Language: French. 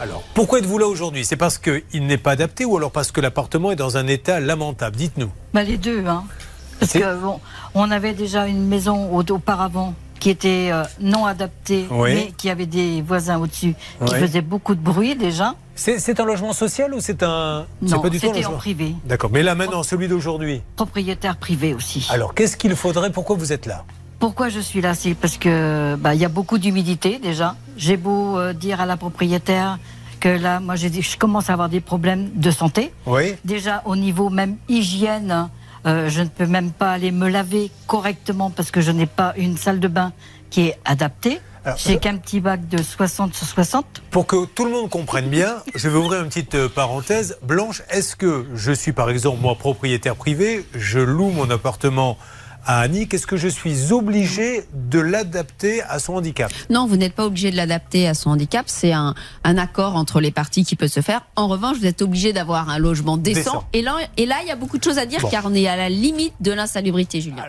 Alors, pourquoi êtes-vous là aujourd'hui? C'est parce qu'il n'est pas adapté ou alors parce que l'appartement est dans un état lamentable? Dites-nous. Bah, les deux, hein. Parce que bon, on avait déjà une maison au- auparavant qui était euh, non adaptée, Oui. mais qui avait des voisins au-dessus qui Oui. faisaient beaucoup de bruit déjà. C'est un logement social ou c'est un. Non, pas du tout en logement privé, D'accord, mais là maintenant, celui d'aujourd'hui? propriétaire privé aussi. Alors, qu'est-ce qu'il faudrait? Pourquoi vous êtes là? Pourquoi je suis là C'est parce que bah, il y a beaucoup d'humidité déjà. J'ai beau euh, dire à la propriétaire que là, moi, dit- je commence à avoir des problèmes de santé. Oui. Déjà au niveau même hygiène, euh, je ne peux même pas aller me laver correctement parce que je n'ai pas une salle de bain qui est adaptée. J'ai je- qu'un petit bac de 60 sur 60. Pour que tout le monde comprenne bien, je vais ouvrir une petite euh, parenthèse. Blanche, est-ce que je suis par exemple moi propriétaire privé, je loue mon appartement à Annick, est-ce que je suis obligé de l'adapter à son handicap Non, vous n'êtes pas obligé de l'adapter à son handicap. C'est un, un accord entre les parties qui peut se faire. En revanche, vous êtes obligé d'avoir un logement décent. Décent. Et là, et là, il y a beaucoup de choses à dire Bon. car on est à la limite de l'insalubrité, Julien.